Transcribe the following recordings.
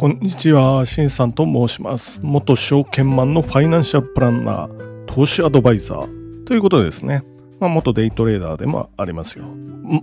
こんにちは、しんさんと申します。元証券マンのファイナンシャルプランナー、投資アドバイザーということでですね、まあ、元デイトレーダーでもありますよ。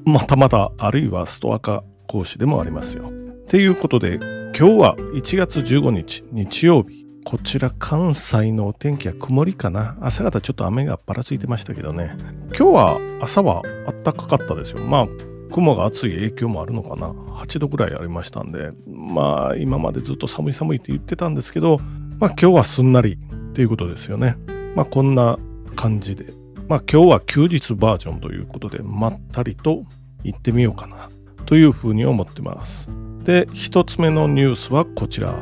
またまた、あるいはストア化講師でもありますよ。ということで、今日は1月15日、日曜日。こちら関西のお天気は曇りかな。朝方ちょっと雨がぱらついてましたけどね。今日は朝は暖かかったですよ。まあ雲が暑い影響もあるのかな。8度ぐらいありましたんでまあ今までずっと寒い寒いって言ってたんですけどまあ今日はすんなりっていうことですよね。まあこんな感じで。まあ今日は休日バージョンということでまったりと行ってみようかなというふうに思ってます。で一つ目のニュースはこちら。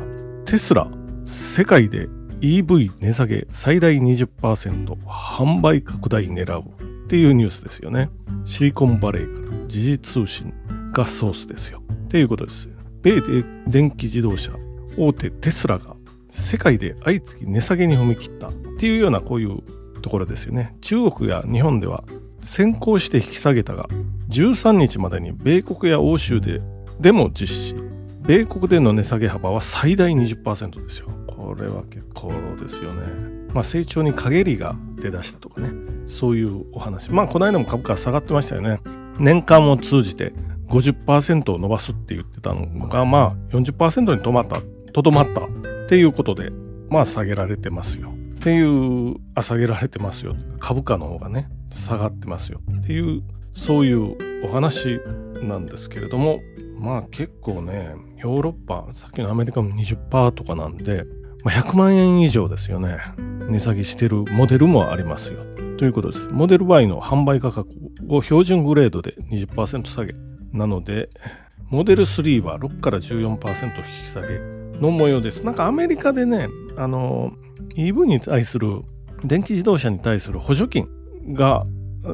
テスラ世界で EV 値下げ最大20%販売拡大狙う。っていうニュースですよねシリコンバレーから時事通信がソースですよ。っていうことです。米電気自動車大手テスラが世界で相次ぎ値下げに踏み切ったっていうようなこういうところですよね。中国や日本では先行して引き下げたが13日までに米国や欧州ででも実施。米国での値下げ幅は最大20%ですよ。これは結構ですよね。まあ成長に陰りが出だしたとかね。そういうお話。まあこの間も株価下がってましたよね。年間を通じて50%を伸ばすって言ってたのがまあ40%に止まったとどまったっていうことでまあ下げられてますよっていうあ下げられてますよ株価の方がね下がってますよっていうそういうお話なんですけれどもまあ結構ねヨーロッパさっきのアメリカも20%とかなんで、まあ、100万円以上ですよね。値下げしてるモデルもありますよ。ということです。モデル Y の販売価格を標準グレードで20%下げ。なのでモデル3は6から14%引き下げの模様です。なんかアメリカでねあの EV に対する電気自動車に対する補助金が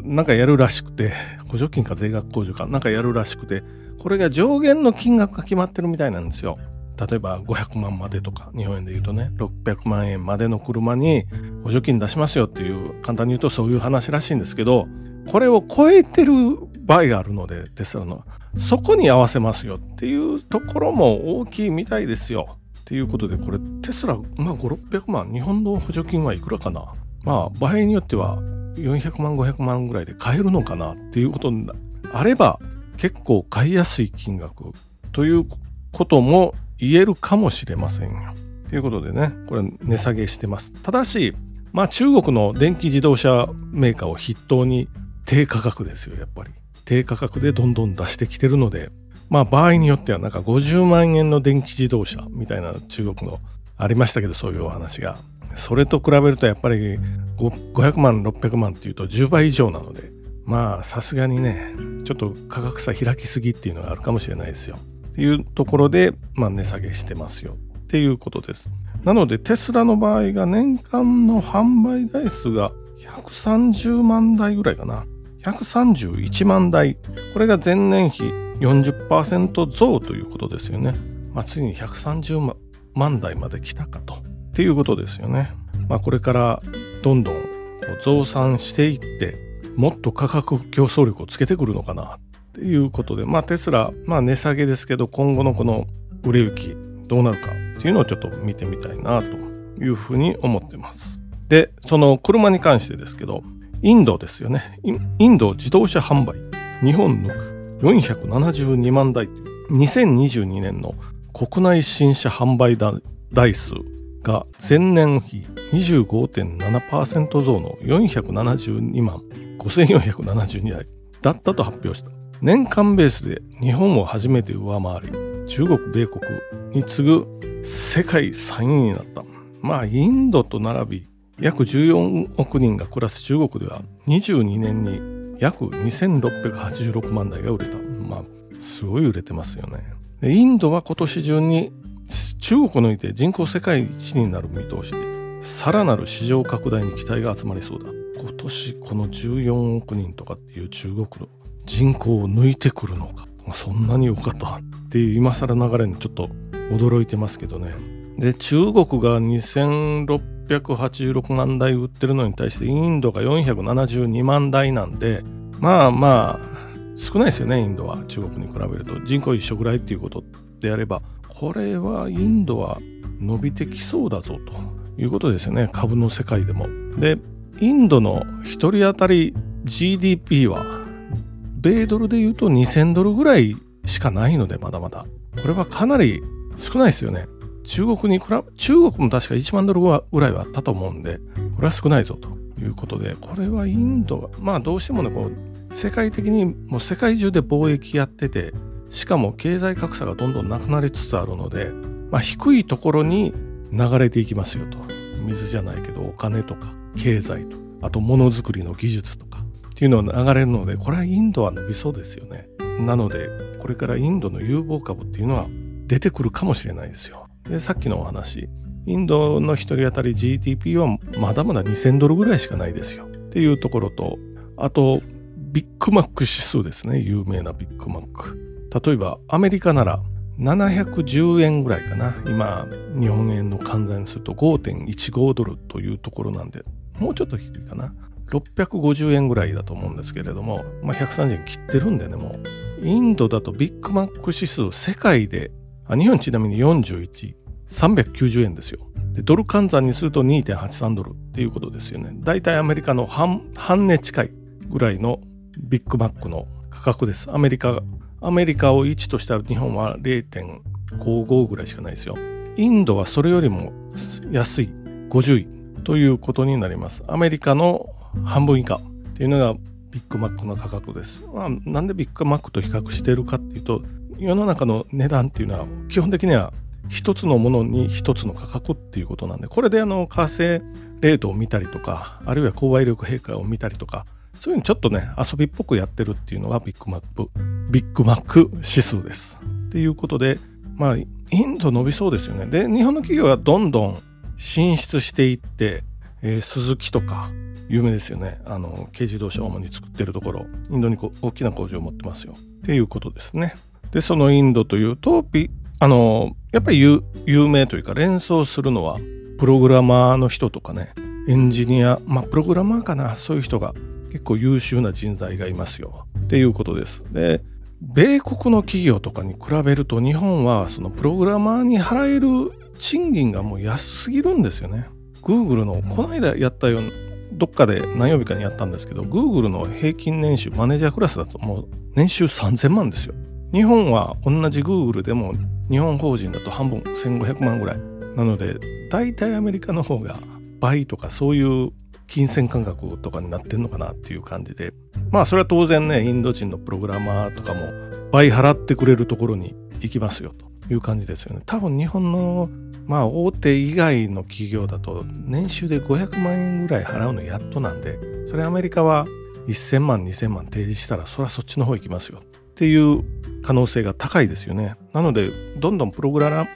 なんかやるらしくて補助金か税額控除かなんかやるらしくてこれが上限の金額が決まってるみたいなんですよ。例えば500万までとか日本円で言うとね600万円までの車に補助金出しますよっていう簡単に言うとそういう話らしいんですけどこれを超えてる場合があるのでテスラのそこに合わせますよっていうところも大きいみたいですよ。っていうことでこれテスラまあ5600万日本の補助金はいくらかな？まあ場合によっては400万500万ぐらいで買えるのかなっていうことにあれば結構買いやすい金額ということも言えるかもしれませんよ。ということでねこれ値下げしてます。ただしまあ中国の電気自動車メーカーを筆頭に低価格ですよやっぱり低価格でどんどん出してきてるのでまあ場合によってはなんか50万円の電気自動車みたいな中国のありましたけどそういうお話がそれと比べるとやっぱり500万600万っていうと10倍以上なのでまあさすがにねちょっと価格差開きすぎっていうのがあるかもしれないですよ。っていうところで、まあ、値下げしてますよ。っていうことです。なのでテスラの場合が年間の販売台数が130万台ぐらいかな。131万台。これが前年比40%増ということですよね、まあ、ついに130万台まで来たかと。っていうことですよね、まあ、これからどんどん増産していってもっと価格競争力をつけてくるのかなっていうことでまあテスラ、まあ、値下げですけど今後のこの売れ行きどうなるかっていうのをちょっと見てみたいなというふうに思ってますでその車に関してですけどインドですよね。インド自動車販売。日本抜く472万台。2022年の国内新車販売台数が前年比25.7%増の472万5472台だったと発表した。年間ベースで日本を初めて上回り、中国、米国に次ぐ世界3位になった。まあ、インドと並び、約14億人が暮らす中国では22年に約2686万台が売れた。まあ、すごい売れてますよね。インドは今年中に中国において人口世界一になる見通しで、さらなる市場拡大に期待が集まりそうだ。今年この14億人とかっていう中国の人口を抜いてくるのか。そんなに良かったっていう今更流れにちょっと驚いてますけどね。で、中国が2686万台売ってるのに対してインドが472万台なんで、まあまあ、少ないですよね、インドは中国に比べると。人口一緒ぐらいっていうことであれば、これはインドは伸びてきそうだぞということですよね。株の世界でも。でインドの1人当たり GDP は米ドルで言うと2000ドルぐらいしかないのでまだまだ。これはかなり少ないですよね。中国に比べ中国も確か1万ドルぐらいはあったと思うんでこれは少ないぞということでこれはインドがまあどうしてもねこう世界的にもう世界中で貿易やっててしかも経済格差がどんどんなくなりつつあるので、まあ、低いところに流れていきますよと。水じゃないけどお金とか経済とあとものづくりの技術とかっていうのは流れるのでこれはインドは伸びそうですよね。なのでこれからインドの有望株っていうのは出てくるかもしれないですよ。でさっきのお話。インドの1人当たり GDP はまだまだ2000ドルぐらいしかないですよ。っていうところとあとビッグマック指数ですね。有名なビッグマック。例えばアメリカなら710円ぐらいかな。今日本円の換算すると5.15ドルというところなんでもうちょっと低いかな。650円ぐらいだと思うんですけれども、まあ、130円切ってるんでねもう。インドだとビッグマック指数世界であ日本ちなみに41 390円ですよ。でドル換算にすると2.83ドルっていうことですよね。だいたいアメリカの半半値近いぐらいのビッグマックの価格です。アメリカアメリカを1とした日本は0.55ぐらいしかないですよ。インドはそれよりも安い50位ということになります。アメリカの半分以下っていうのがビッグマックの価格です。まあ、なんでビッグマックと比較しているかっていうと世の中の値段っていうのは基本的には一つのものに一つの価格っていうことなんでこれであの為替レートを見たりとかあるいは購買力平価を見たりとかそういうのちょっとね、遊びっぽくやってるっていうのがビッグマック、ビッグマック指数です。っていうことで、まあ、インド伸びそうですよね。で、日本の企業がどんどん進出していって、えー、スズキとか、有名ですよね。あの、軽自動車を主に作ってるところ、インドに大きな工場を持ってますよ。っていうことですね。で、そのインドというと、あの、やっぱり有名というか連想するのは、プログラマーの人とかね、エンジニア、まあ、プログラマーかな、そういう人が結構優秀な人材がいますよっていうことです。で米国の企業とかに比べると日本はそのプログラマーに払える賃金がもう安すぎるんですよね。Google のこの間やったようなどっかで何曜日かにやったんですけど Google の平均年収マネージャークラスだともう年収3000万ですよ。日本は同じ Google でも日本法人だと半分1500万ぐらいなので大体アメリカの方が倍とかそういう金銭感覚とかになってんのかなっていう感じで。まあそれは当然ねインド人のプログラマーとかも倍払ってくれるところに行きますよという感じですよね。多分日本のまあ大手以外の企業だと年収で500万円ぐらい払うのやっとなんでそれアメリカは1000万2000万提示したらそれはそっちの方行きますよっていう可能性が高いですよね。なのでどんどんプログラ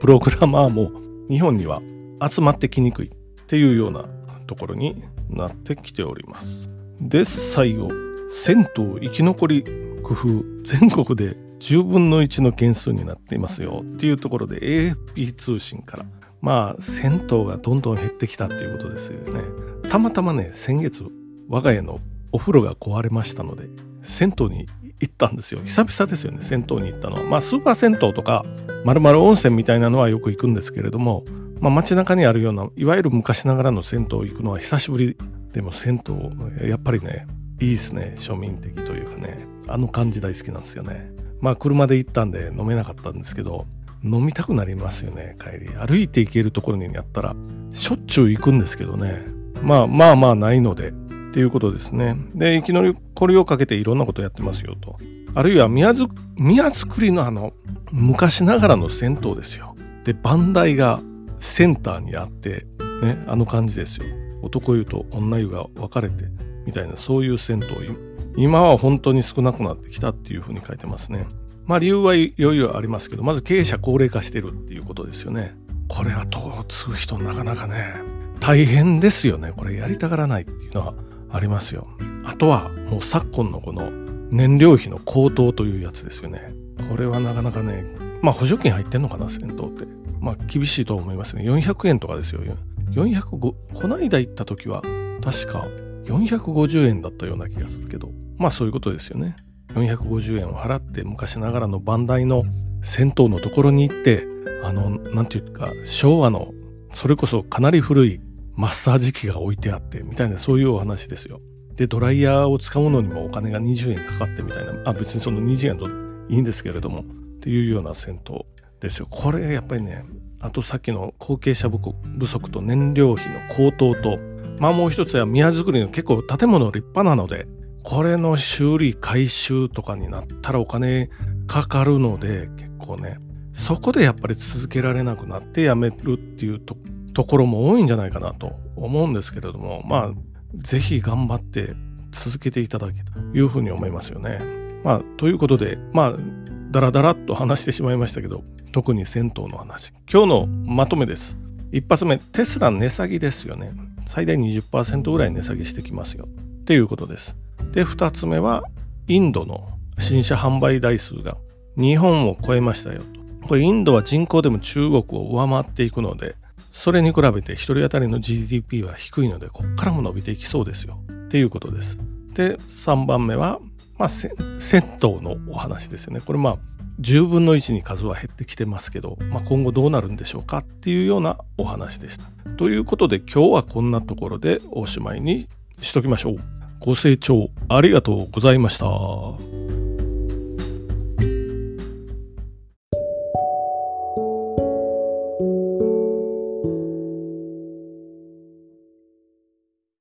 プログラマーも日本には集まってきにくいっていうようなところになってきております。で、最後、銭湯生き残り工夫、全国で10分の1の件数になっていますよっていうところで AFP 通信から、まあ、銭湯がどんどん減ってきたっていうことですよね。たまたまね、先月、我が家のお風呂が壊れましたので、銭湯に行ったんですよ。久々ですよね、銭湯に行ったのは。まあ、スーパー銭湯とか、まるまる温泉みたいなのはよく行くんですけれども、まあ、街中にあるようないわゆる昔ながらの銭湯行くのは久しぶりでも銭湯やっぱりねいいですね庶民的というかね。あの感じ大好きなんですよね。まあ車で行ったんで飲めなかったんですけど飲みたくなりますよね帰り。歩いて行けるところにやったらしょっちゅう行くんですけどね。まあまあまあないのでっていうことですね。でいきなりこれをかけていろんなことやってますよと。あるいは宮造りのあの昔ながらの銭湯ですよ。で番台がセンターにあって、ね、あの感じですよ。男湯と女湯が分かれてみたいなそういう銭湯今は本当に少なくなってきたっていうふうに書いてますね。まあ理由はいろいろありますけどまず経営者高齢化してるっていうことですよね。これはどう継ぐ人なかなかね大変ですよねこれやりたがらないっていうのはありますよ。あとはもう昨今のこの燃料費の高騰というやつですよね。これはなかなかねまあ補助金入ってんのかな銭湯って。まあ厳しいと思いますね。400円とかですよ。405この間行った時は確か450円だったような気がするけど、まあそういうことですよね。450円を払って昔ながらの番台の銭湯のところに行ってあの何て言うか昭和のそれこそかなり古いマッサージ機が置いてあってみたいなそういうお話ですよ。でドライヤーを使うのにもお金が20円かかってみたいなあ別にその20円といいんですけれどもていうような銭湯ですよ。これやっぱりねあとさっきの後継者不足と燃料費の高騰とまあもう一つは宮造りの結構建物立派なのでこれの修理改修とかになったらお金かかるので結構ねそこでやっぱり続けられなくなってやめるっていうところも多いんじゃないかなと思うんですけれどもまあ是非頑張って続けていただけというふうに思いますよね。まあということでまあダラダラっと話してしまいましたけど特に銭湯の話。今日のまとめです。一発目テスラ値下げですよね。最大20%ぐらい値下げしてきますよ。っていうことです。で2つ目はインドの新車販売台数が日本を超えましたよと。これインドは人口でも中国を上回っていくのでそれに比べて1人当たりの GDP は低いのでこっからも伸びていきそうですよ。っていうことです。で3番目はまあ、銭湯のお話ですよね。これまあ10分の1に数は減ってきてますけど、まあ、今後どうなるんでしょうかっていうようなお話でした。ということで今日はこんなところでおしまいにしときましょう。ご清聴ありがとうございました。